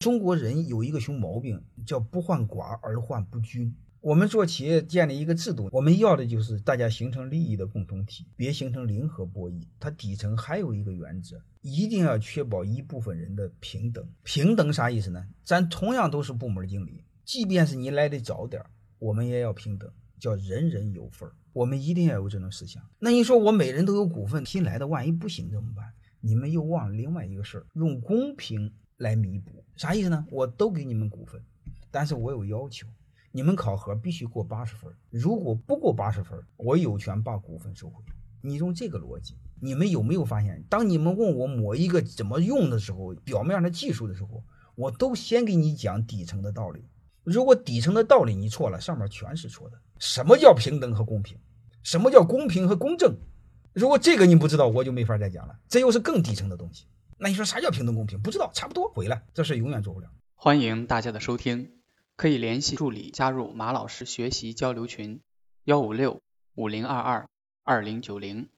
中国人有一个熊毛病，叫不患寡而患不均。我们做企业建立一个制度，我们要的就是大家形成利益的共同体，别形成零和博弈。它底层还有一个原则，一定要确保一部分人的平等。平等啥意思呢？咱同样都是部门经理，即便是你来的早点，我们也要平等，叫人人有份儿。我们一定要有这种思想。那你说我每人都有股份，新来的万一不行怎么办？你们又忘了另外一个事儿，用公平。来弥补啥意思呢？我都给你们股份，但是我有要求，你们考核必须过八十分，如果不过八十分，我有权把股份收回。你用这个逻辑，你们有没有发现，当你们问我某一个怎么用的时候，表面的技术的时候，我都先给你讲底层的道理。如果底层的道理你错了，上面全是错的。什么叫平等和公平？什么叫公平和公正？如果这个你不知道，我就没法再讲了。这又是更底层的东西。那你说啥叫平等公平？不知道，差不多回来，这事永远做不了。欢迎大家的收听，可以联系助理加入马老师学习交流群：幺五六五零二二二零九零。